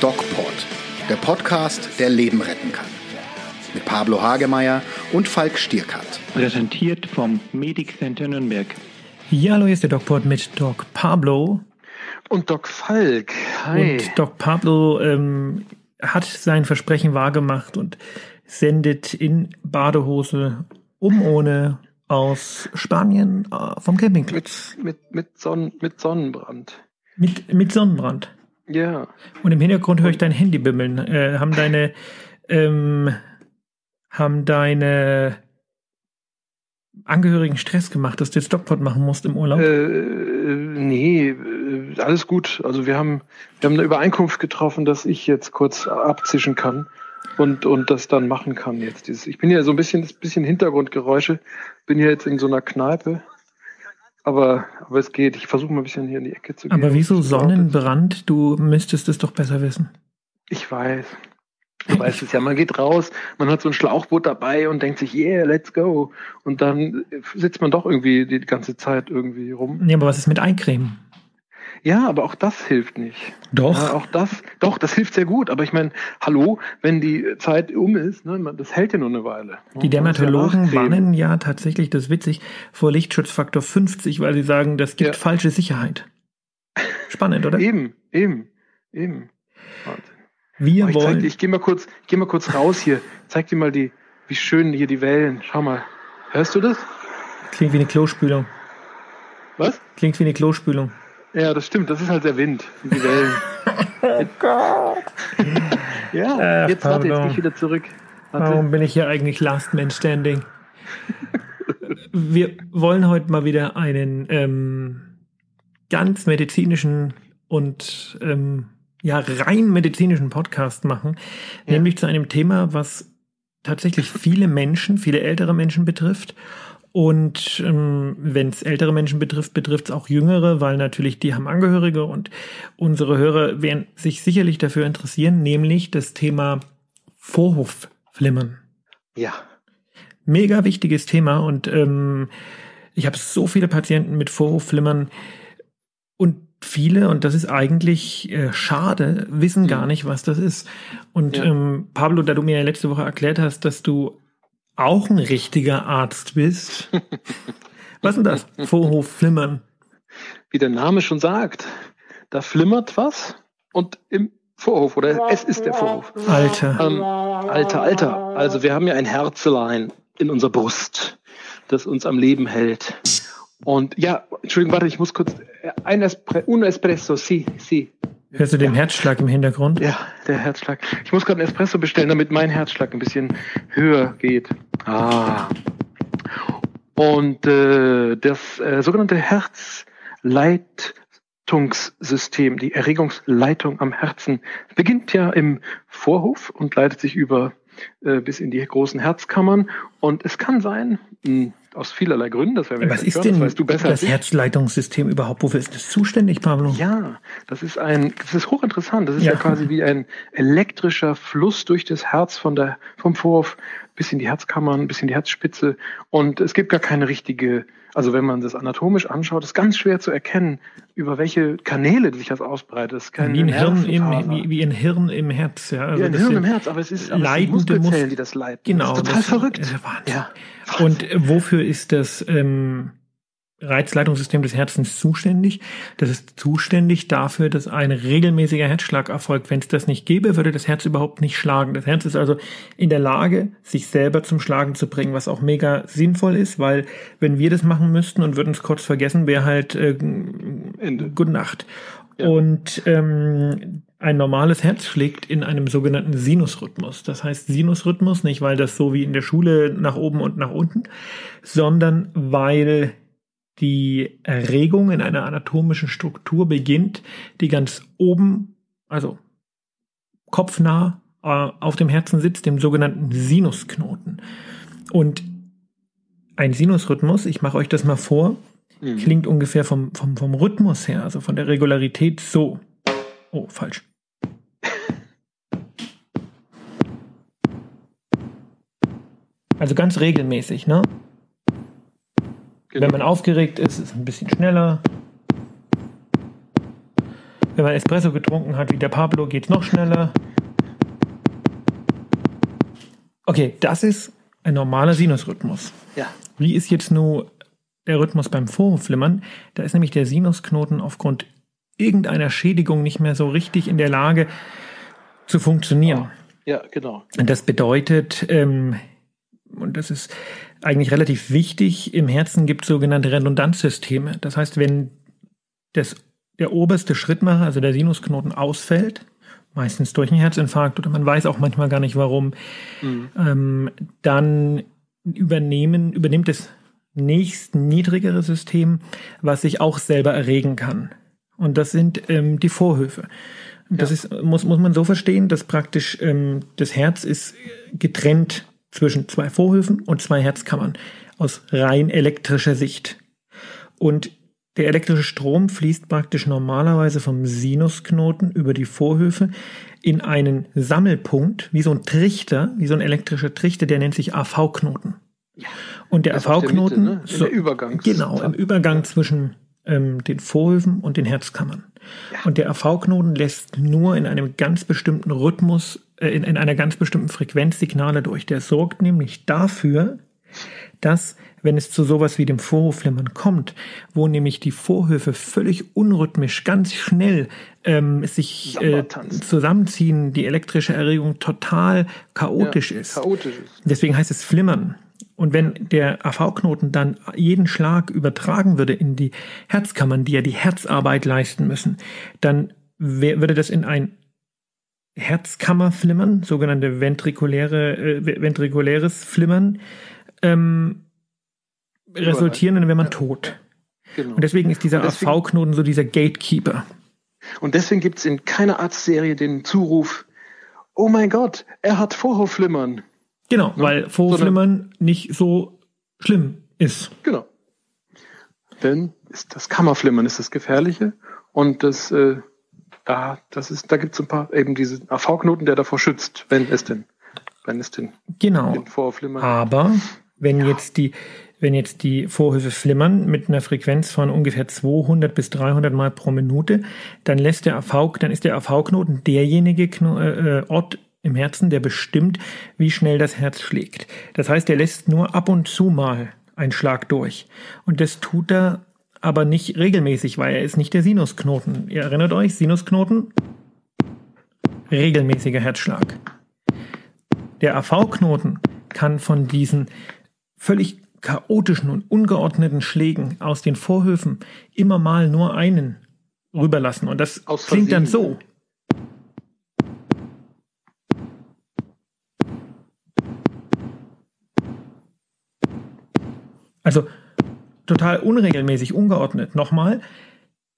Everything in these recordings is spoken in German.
DocPod, der Podcast, der Leben retten kann. Mit Pablo Hagemeyer und Falk Stierkart. Präsentiert vom Medic Center Nürnberg. Ja, hallo, hier ist der DocPod mit Doc Pablo. Und Doc Falk. Hi. Und Doc Pablo ähm, hat sein Versprechen wahrgemacht und sendet in Badehose um ohne aus Spanien äh, vom Campingplatz. Mit, mit, mit, Sonnen, mit Sonnenbrand. Mit, mit Sonnenbrand. Ja. Und im Hintergrund höre ich dein Handy bimmeln. Äh, haben deine, ähm, haben deine Angehörigen Stress gemacht, dass du jetzt Stockpot machen musst im Urlaub? Äh, nee, äh, alles gut. Also wir haben, wir haben eine Übereinkunft getroffen, dass ich jetzt kurz abzischen kann und, und das dann machen kann jetzt. Dieses, ich bin ja so ein bisschen, das bisschen Hintergrundgeräusche, bin hier jetzt in so einer Kneipe. Aber, aber es geht. Ich versuche mal ein bisschen hier in die Ecke zu gehen. Aber wieso Sonnenbrand? Du müsstest es doch besser wissen. Ich weiß. Du weißt es ja, man geht raus, man hat so ein Schlauchboot dabei und denkt sich, yeah, let's go. Und dann sitzt man doch irgendwie die ganze Zeit irgendwie rum. Ja, aber was ist mit Eincremen? Ja, aber auch das hilft nicht. Doch. Ja, auch das, doch, das hilft sehr gut. Aber ich meine, hallo, wenn die Zeit um ist, ne, das hält ja nur eine Weile. Die Dermatologen warnen ja tatsächlich, das ist witzig, vor Lichtschutzfaktor 50, weil sie sagen, das gibt ja. falsche Sicherheit. Spannend, oder? eben, eben, eben. Wahnsinn. Wir ich wollen. Dir, ich gehe mal kurz, geh mal kurz raus hier. Zeig dir mal die, wie schön hier die Wellen. Schau mal. Hörst du das? Klingt wie eine Klospülung. Was? Klingt wie eine Klospülung. Ja, das stimmt. Das ist halt der Wind, die Wellen. oh Gott. ja, Ach, jetzt warte, jetzt gehe ich wieder zurück. Warte. Warum bin ich hier eigentlich Last Man Standing? Wir wollen heute mal wieder einen ähm, ganz medizinischen und ähm, ja rein medizinischen Podcast machen, ja. nämlich zu einem Thema, was tatsächlich viele Menschen, viele ältere Menschen betrifft. Und ähm, wenn es ältere Menschen betrifft, betrifft es auch jüngere, weil natürlich die haben Angehörige und unsere Hörer werden sich sicherlich dafür interessieren, nämlich das Thema Vorhofflimmern. Ja. Mega wichtiges Thema und ähm, ich habe so viele Patienten mit Vorhofflimmern und viele, und das ist eigentlich äh, schade, wissen mhm. gar nicht, was das ist. Und ja. ähm, Pablo, da du mir ja letzte Woche erklärt hast, dass du auch ein richtiger Arzt bist. was ist denn das? Vorhofflimmern. Wie der Name schon sagt, da flimmert was und im Vorhof oder es ist der Vorhof. Alter. Ähm, alter, alter. Also wir haben ja ein Herzelein in unserer Brust, das uns am Leben hält. Und ja, Entschuldigung, warte, ich muss kurz. Ein Espre un Espresso, si, si. Hörst du den ja. Herzschlag im Hintergrund? Ja, der Herzschlag. Ich muss gerade einen Espresso bestellen, damit mein Herzschlag ein bisschen höher geht. Ah. Und äh, das äh, sogenannte Herzleitungssystem, die Erregungsleitung am Herzen, beginnt ja im Vorhof und leitet sich über äh, bis in die großen Herzkammern. Und es kann sein, mh, aus vielerlei Gründen, das wäre Was ist hören, denn das, weißt du besser das Herzleitungssystem überhaupt? Wofür ist das zuständig, Pablo? Ja, das ist ein, das ist hochinteressant. Das ist ja, ja quasi wie ein elektrischer Fluss durch das Herz von der, vom Vorhof bis in die Herzkammern, bis in die Herzspitze. Und es gibt gar keine richtige, also wenn man das anatomisch anschaut, ist ganz schwer zu erkennen, über welche Kanäle sich das ausbreitet. Das ist wie, ein Hirn im, wie, wie, ein Hirn im Herz. Ja, also wie ein Hirn im Herz, aber es ist aber leitende Muskelzellen, die das leiten. Genau. Das ist total das, verrückt. Ist. Ja. Und wofür ist das ähm, Reizleitungssystem des Herzens zuständig. Das ist zuständig dafür, dass ein regelmäßiger Herzschlag erfolgt. Wenn es das nicht gäbe, würde das Herz überhaupt nicht schlagen. Das Herz ist also in der Lage, sich selber zum Schlagen zu bringen, was auch mega sinnvoll ist, weil wenn wir das machen müssten und würden es kurz vergessen, wäre halt äh, Ende. Gute Nacht. Ja. Und ähm, ein normales Herz schlägt in einem sogenannten Sinusrhythmus. Das heißt Sinusrhythmus nicht, weil das so wie in der Schule nach oben und nach unten, sondern weil die Erregung in einer anatomischen Struktur beginnt, die ganz oben, also kopfnah äh, auf dem Herzen sitzt, dem sogenannten Sinusknoten. Und ein Sinusrhythmus, ich mache euch das mal vor, mhm. klingt ungefähr vom, vom, vom Rhythmus her, also von der Regularität so. Oh, falsch. Also ganz regelmäßig, ne? Wenn man aufgeregt ist, ist es ein bisschen schneller. Wenn man Espresso getrunken hat, wie der Pablo, geht es noch schneller. Okay, das ist ein normaler Sinusrhythmus. Ja. Wie ist jetzt nur der Rhythmus beim Vorhofflimmern? Da ist nämlich der Sinusknoten aufgrund irgendeiner Schädigung nicht mehr so richtig in der Lage zu funktionieren. Ja, genau. Und das bedeutet, ähm, und das ist eigentlich relativ wichtig, im Herzen gibt es sogenannte Redundanzsysteme. Das heißt, wenn das, der oberste Schrittmacher, also der Sinusknoten, ausfällt, meistens durch einen Herzinfarkt oder man weiß auch manchmal gar nicht warum, mhm. ähm, dann übernehmen, übernimmt das nächst niedrigere System, was sich auch selber erregen kann. Und das sind ähm, die Vorhöfe. Das ja. ist, muss, muss man so verstehen, dass praktisch ähm, das Herz ist getrennt zwischen zwei Vorhöfen und zwei Herzkammern aus rein elektrischer Sicht. Und der elektrische Strom fließt praktisch normalerweise vom Sinusknoten über die Vorhöfe in einen Sammelpunkt, wie so ein Trichter, wie so ein elektrischer Trichter, der nennt sich AV-Knoten. Ja, und der AV-Knoten, ne? so, Übergang. Genau, im Übergang zwischen ähm, den Vorhöfen und den Herzkammern. Ja. Und der AV-Knoten lässt nur in einem ganz bestimmten Rhythmus, äh, in, in einer ganz bestimmten Frequenz Signale durch. Der sorgt nämlich dafür, dass wenn es zu sowas wie dem Vorhofflimmern kommt, wo nämlich die Vorhöfe völlig unrhythmisch, ganz schnell ähm, sich äh, zusammenziehen, die elektrische Erregung total chaotisch ja, ist. Chaotisch ist. Deswegen heißt es Flimmern. Und wenn der AV-Knoten dann jeden Schlag übertragen würde in die Herzkammern, die ja die Herzarbeit leisten müssen, dann würde das in ein Herzkammerflimmern, sogenannte ventrikuläre, äh, ventrikuläres Flimmern, ähm, resultieren, dann wäre man tot. Genau. Und deswegen ist dieser AV-Knoten so dieser Gatekeeper. Und deswegen gibt es in keiner Arztserie den Zuruf, oh mein Gott, er hat Vorhofflimmern. Genau, ne? weil Vorhofflimmern nicht so schlimm ist. Genau. Denn ist das Kammerflimmern ist das Gefährliche und das, äh, da, das ist, da gibt es ein paar eben diese AV-Knoten, der davor schützt, wenn es denn, wenn es denn genau. den Vorhofflimmern. Aber wenn ja. jetzt die wenn jetzt die Vorhöfe flimmern mit einer Frequenz von ungefähr 200 bis 300 Mal pro Minute, dann lässt der AV, dann ist der AV-Knoten derjenige Kno äh, Ort im Herzen, der bestimmt, wie schnell das Herz schlägt. Das heißt, er lässt nur ab und zu mal einen Schlag durch. Und das tut er aber nicht regelmäßig, weil er ist nicht der Sinusknoten. Ihr erinnert euch, Sinusknoten? Regelmäßiger Herzschlag. Der AV-Knoten kann von diesen völlig chaotischen und ungeordneten Schlägen aus den Vorhöfen immer mal nur einen rüberlassen. Und das klingt dann so. Also total unregelmäßig, ungeordnet. Nochmal,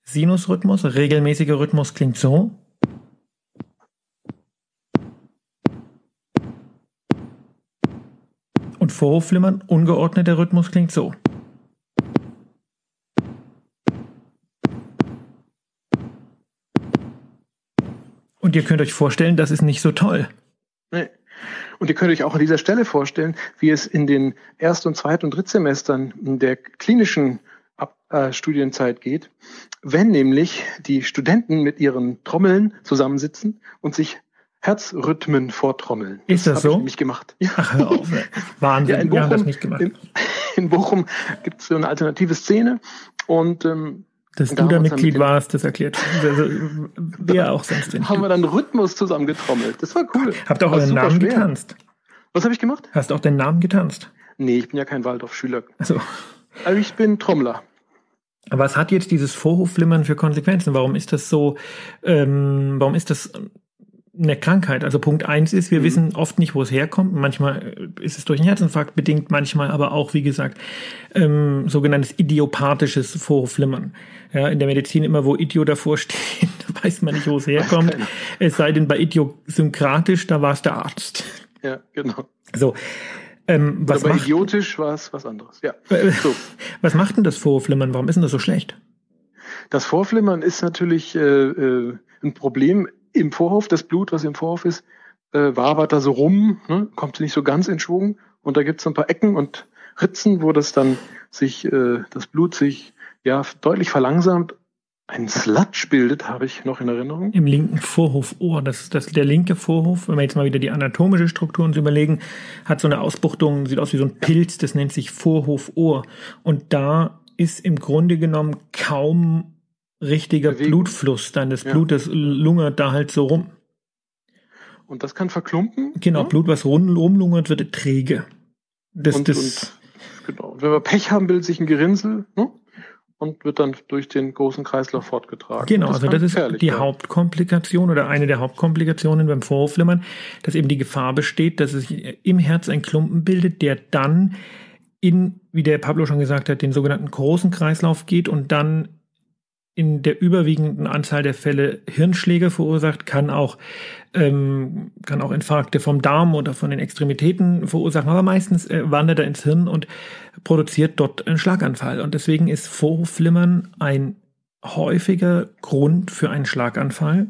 Sinusrhythmus, regelmäßiger Rhythmus klingt so. und Vorhofflimmern, ungeordneter Rhythmus klingt so. Und ihr könnt euch vorstellen, das ist nicht so toll. Nee. Und ihr könnt euch auch an dieser Stelle vorstellen, wie es in den Erst- und Zweit- und Drittsemestern der klinischen äh, Studienzeit geht, wenn nämlich die Studenten mit ihren Trommeln zusammensitzen und sich Herzrhythmen vortrommeln. Ist das, das so? Ich nicht gemacht. Ja. Ach, hör auf. Wahnsinn, ja, in Bochum, das nicht gemacht. In, in Bochum gibt es so eine alternative Szene und ähm, dass du da Mitglied warst, das erklärt. Also, wer auch sonst denn. Haben wir dann Rhythmus zusammengetrommelt. Das war cool. Habt auch euren Namen schwer. getanzt? Was habe ich gemacht? Hast du auch deinen Namen getanzt? Nee, ich bin ja kein Waldorf-Schüler. Also. Also ich bin Trommler. Was hat jetzt dieses Vorhofflimmern für Konsequenzen? Warum ist das so, ähm, warum ist das eine Krankheit. Also Punkt eins ist, wir mhm. wissen oft nicht, wo es herkommt. Manchmal ist es durch einen Herzinfarkt bedingt, manchmal aber auch, wie gesagt, ähm, sogenanntes idiopathisches Vorflimmern. Ja, in der Medizin immer, wo Idio davor steht, weiß man nicht, wo es herkommt. Es sei denn bei idiosynkratisch, da war es der Arzt. Ja, genau. So. Ähm, was Oder bei macht, idiotisch war es was anderes. Ja. Äh, so. Was macht denn das Vorflimmern? Warum ist denn das so schlecht? Das Vorflimmern ist natürlich äh, äh, ein Problem im Vorhof, das Blut, was im Vorhof ist, äh, wabert da so rum, ne? kommt nicht so ganz in Schwung. Und da gibt es ein paar Ecken und Ritzen, wo das dann sich, äh, das Blut sich ja deutlich verlangsamt ein Sludge bildet, habe ich noch in Erinnerung. Im linken Vorhofohr. Das ist das, der linke Vorhof, wenn wir jetzt mal wieder die anatomische Struktur uns überlegen, hat so eine Ausbuchtung, sieht aus wie so ein Pilz, das nennt sich Vorhofohr. Und da ist im Grunde genommen kaum richtiger Bewegung. Blutfluss. Das ja. Blut, das lungert da halt so rum. Und das kann verklumpen? Genau, ja? Blut, was rum, rumlungert, wird träge. Das, und, das, und, genau. Und wenn wir Pech haben, bildet sich ein Gerinnsel. Ne? und wird dann durch den großen Kreislauf fortgetragen. Genau, das also das ist die werden. Hauptkomplikation oder eine der Hauptkomplikationen beim Vorhofflimmern, dass eben die Gefahr besteht, dass sich im Herz ein Klumpen bildet, der dann in, wie der Pablo schon gesagt hat, den sogenannten großen Kreislauf geht und dann in der überwiegenden Anzahl der Fälle Hirnschläge verursacht, kann auch, ähm, kann auch Infarkte vom Darm oder von den Extremitäten verursachen, aber meistens äh, wandert er ins Hirn und produziert dort einen Schlaganfall. Und deswegen ist Vorhofflimmern ein häufiger Grund für einen Schlaganfall.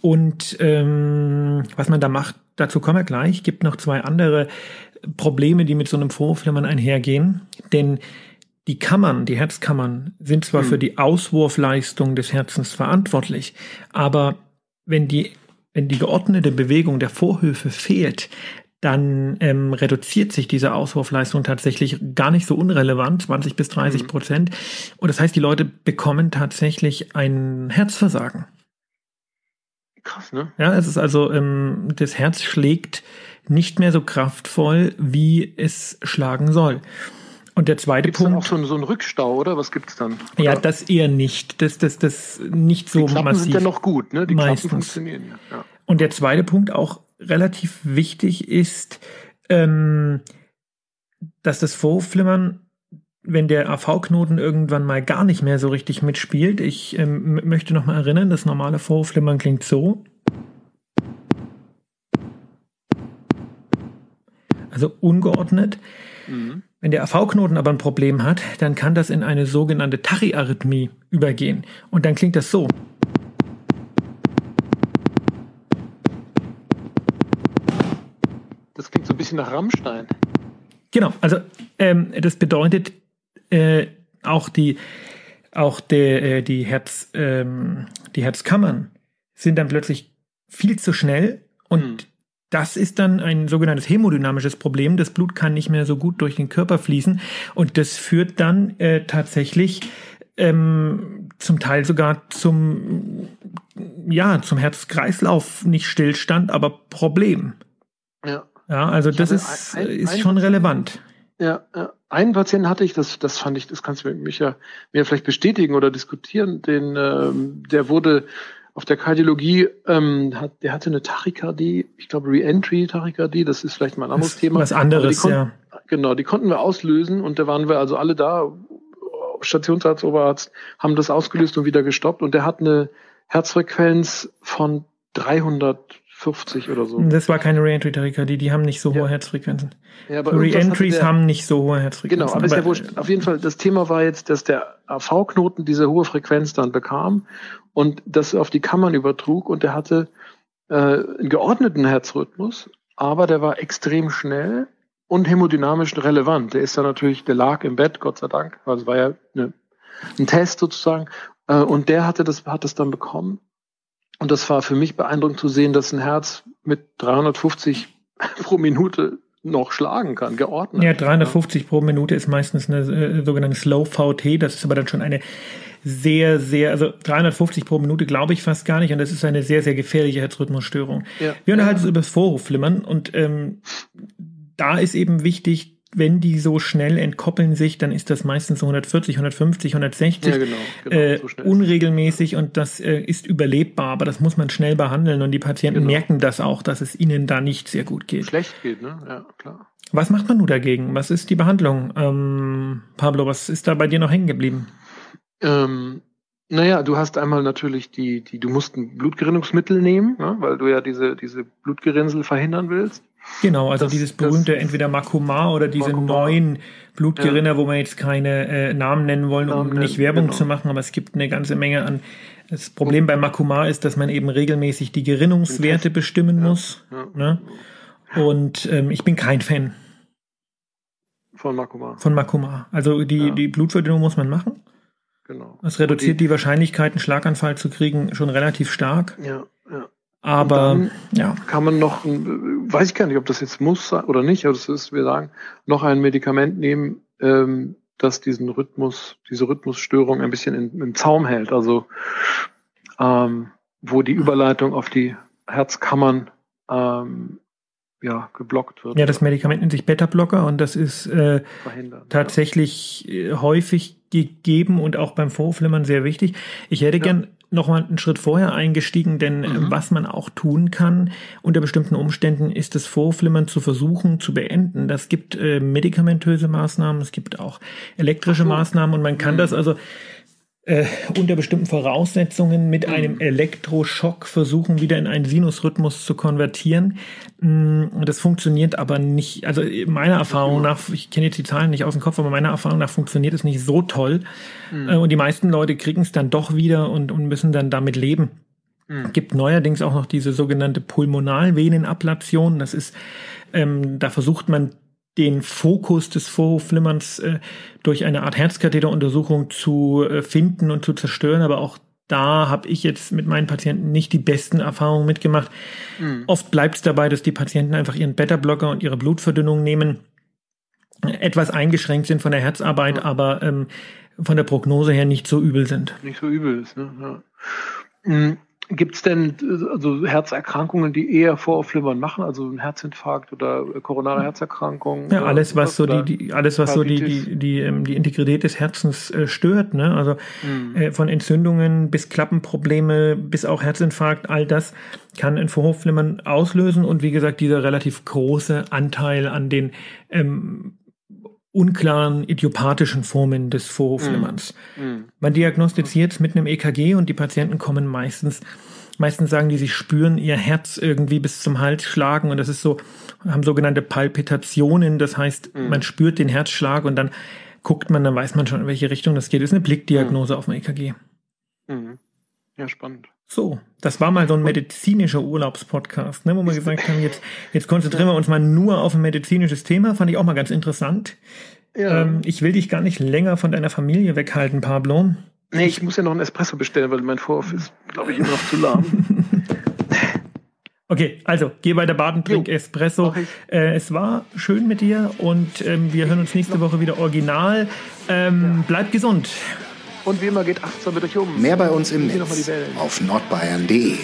Und ähm, was man da macht, dazu kommen wir gleich. Gibt noch zwei andere Probleme, die mit so einem Vorhofflimmern einhergehen. Denn die Kammern, die Herzkammern, sind zwar hm. für die Auswurfleistung des Herzens verantwortlich, aber wenn die, wenn die geordnete Bewegung der Vorhöfe fehlt, dann ähm, reduziert sich diese Auswurfleistung tatsächlich gar nicht so unrelevant, 20 bis 30 hm. Prozent. Und das heißt, die Leute bekommen tatsächlich ein Herzversagen. Krass, ne? Ja, es ist also, ähm, das Herz schlägt nicht mehr so kraftvoll, wie es schlagen soll. Und der zweite gibt's Punkt. Dann auch so, so einen Rückstau, oder? Was gibt's dann? Oder? Ja, das eher nicht. Das, das, das nicht so Die Klappen massiv. sind ja noch gut, ne? Die Meistens. Klappen funktionieren ja. Und der zweite Punkt auch relativ wichtig ist, ähm, dass das Vorhofflimmern, wenn der AV-Knoten irgendwann mal gar nicht mehr so richtig mitspielt, ich ähm, möchte noch mal erinnern, das normale Vorhofflimmern klingt so. Also ungeordnet. Mhm. Wenn der AV-Knoten aber ein Problem hat, dann kann das in eine sogenannte Tachyarrhythmie übergehen. Und dann klingt das so. Das klingt so ein bisschen nach Rammstein. Genau, also ähm, das bedeutet äh, auch die auch der, äh, die Herz ähm, die Herzkammern sind dann plötzlich viel zu schnell und hm. Das ist dann ein sogenanntes hämodynamisches Problem. Das Blut kann nicht mehr so gut durch den Körper fließen und das führt dann äh, tatsächlich ähm, zum Teil sogar zum ja zum Herz-Kreislauf nicht Stillstand, aber Problem. Ja. Ja, also ich das ist ein, ein, ist schon relevant. Ja, ja, einen Patienten hatte ich, das, das fand ich, das kannst du mich ja mir vielleicht bestätigen oder diskutieren. Den, ähm, der wurde auf der Kardiologie, ähm, hat, der hatte eine Tachykardie, ich glaube Re-Entry-Tachykardie, das ist vielleicht mal ein anderes das Thema. Was anderes, ja. Genau, die konnten wir auslösen und da waren wir also alle da, Stationsarzt, Oberarzt, haben das ausgelöst und wieder gestoppt und der hat eine Herzfrequenz von 350 oder so. Das war keine Re-Entry-Tachykardie, die haben nicht so hohe ja. Herzfrequenzen. Ja, Re-Entries haben nicht so hohe Herzfrequenzen. Genau, aber, aber ist ja wurscht. Auf jeden Fall, das Thema war jetzt, dass der AV-Knoten diese hohe Frequenz dann bekam und das auf die Kammern übertrug und der hatte äh, einen geordneten Herzrhythmus, aber der war extrem schnell und hämodynamisch relevant. Der ist dann natürlich, der lag im Bett, Gott sei Dank, also es war ja eine, ein Test sozusagen, äh, und der hatte das, hat das dann bekommen. Und das war für mich beeindruckend zu sehen, dass ein Herz mit 350 pro Minute noch schlagen kann, geordnet. Ja, 350 ja. pro Minute ist meistens eine äh, sogenannte Slow VT, das ist aber dann schon eine sehr, sehr, also 350 pro Minute glaube ich fast gar nicht und das ist eine sehr, sehr gefährliche Herzrhythmusstörung. Ja. Wir unterhalten uns über das Vorhofflimmern und ähm, da ist eben wichtig, wenn die so schnell entkoppeln sich, dann ist das meistens so 140, 150, 160 ja, genau, genau, äh, so unregelmäßig und das äh, ist überlebbar, aber das muss man schnell behandeln und die Patienten genau. merken das auch, dass es ihnen da nicht sehr gut geht. Schlecht geht, ne? Ja, klar. Was macht man nun dagegen? Was ist die Behandlung? Ähm, Pablo, was ist da bei dir noch hängen geblieben? Ähm, naja, du hast einmal natürlich die, die, du musst ein Blutgerinnungsmittel nehmen, ne, weil du ja diese, diese Blutgerinnsel verhindern willst. Genau, also das, dieses berühmte das, entweder Makumar oder diese Makumar. neuen Blutgerinner, ja. wo wir jetzt keine äh, Namen nennen wollen, um Namen nicht Werbung genau. zu machen, aber es gibt eine ganze Menge an. Das Problem Und, bei Makumar ist, dass man eben regelmäßig die Gerinnungswerte bestimmen ja. muss. Ja. Ne? Und ähm, ich bin kein Fan. Von Makoma. Von Makoma. Also die, die Blutverdünnung muss man machen. Genau. Das reduziert die, Wahrscheinlichkeit, einen Schlaganfall zu kriegen, schon relativ stark. Ja. Aber ja, Kann man noch, weiß ich gar nicht, ob das jetzt muss oder nicht, aber das ist, wir sagen, noch ein Medikament nehmen, ähm, das diesen Rhythmus, diese Rhythmusstörung ein bisschen in, im Zaum hält. Also ähm, wo die Überleitung auf die Herzkammern ähm, ja, geblockt wird. ja, das Medikament nennt sich Beta-Blocker und das ist äh, tatsächlich äh, häufig gegeben und auch beim Vorflimmern sehr wichtig. Ich hätte Ja. gern noch mal einen Schritt vorher eingestiegen, denn äh, Mhm. was man auch tun kann unter bestimmten Umständen, ist das Vorflimmern zu versuchen zu beenden. Das gibt äh, medikamentöse Maßnahmen, es gibt auch elektrische. Maßnahmen und man kann Mhm. das also äh, unter bestimmten Voraussetzungen mit Mhm. einem Elektroschock versuchen, wieder in einen Sinusrhythmus zu konvertieren. Mm, Das funktioniert aber nicht, also meiner Erfahrung nach, ich kenne jetzt die Zahlen nicht aus dem Kopf, aber meiner Erfahrung nach funktioniert es nicht so toll. Mhm. Äh, Und die meisten Leute kriegen es dann doch wieder und, und müssen dann damit leben. Mhm. Gibt neuerdings auch noch diese sogenannte Pulmonalvenenablation. Das ist, ähm, da versucht man den Fokus des Vorhofflimmerns äh, durch eine Art Herzkatheteruntersuchung zu äh, finden und zu zerstören. Aber auch da habe ich jetzt mit meinen Patienten nicht die besten Erfahrungen mitgemacht. Mhm. Oft bleibt es dabei, dass die Patienten einfach ihren Beta-Blocker und ihre Blutverdünnung nehmen, etwas eingeschränkt sind von der Herzarbeit, Ja. aber ähm, von der Prognose her nicht so übel sind. nicht so übel ist. Ne? Ja. Mhm. Gibt es denn also Herzerkrankungen, die eher Vorflimmern machen, also ein Herzinfarkt oder koronare Herzerkrankungen? Ja, alles, was so die, die, alles, was so die, die, die, ähm, die Integrität des Herzens äh, stört, ne? Also Mhm. äh, von Entzündungen bis Klappenprobleme bis auch Herzinfarkt, all das kann ein Vorhofflimmern auslösen und wie gesagt, dieser relativ große Anteil an den ähm, unklaren idiopathischen Formen des Vorhofflimmerns. Mhm. Man diagnostiziert es mit einem EKG und die Patienten kommen meistens, meistens sagen die, sie spüren ihr Herz irgendwie bis zum Hals schlagen und das ist so, haben sogenannte Palpitationen, das heißt, Mhm. man spürt den Herzschlag und dann guckt man, dann weiß man schon, in welche Richtung das geht. Das ist eine Blickdiagnose auf dem EKG. Mhm. Ja, spannend. So, das war mal so ein medizinischer Urlaubspodcast, ne, wo wir gesagt haben, jetzt, jetzt konzentrieren wir uns mal nur auf ein medizinisches Thema, fand ich auch mal ganz interessant. Ja. Ähm, ich will dich gar nicht länger von deiner Familie weghalten, Pablo. nee, ich muss ja noch einen Espresso bestellen, weil mein Vorhof ist, glaube ich, immer noch zu lahm. Okay, also geh weiter baden, trink Jo, Espresso. Äh, es war schön mit dir und ähm, wir hören uns nächste Woche wieder original. Ähm, Bleib gesund. Und wie immer geht achtsam mit euch um. Mehr bei uns im Netz auf nordbayern.de.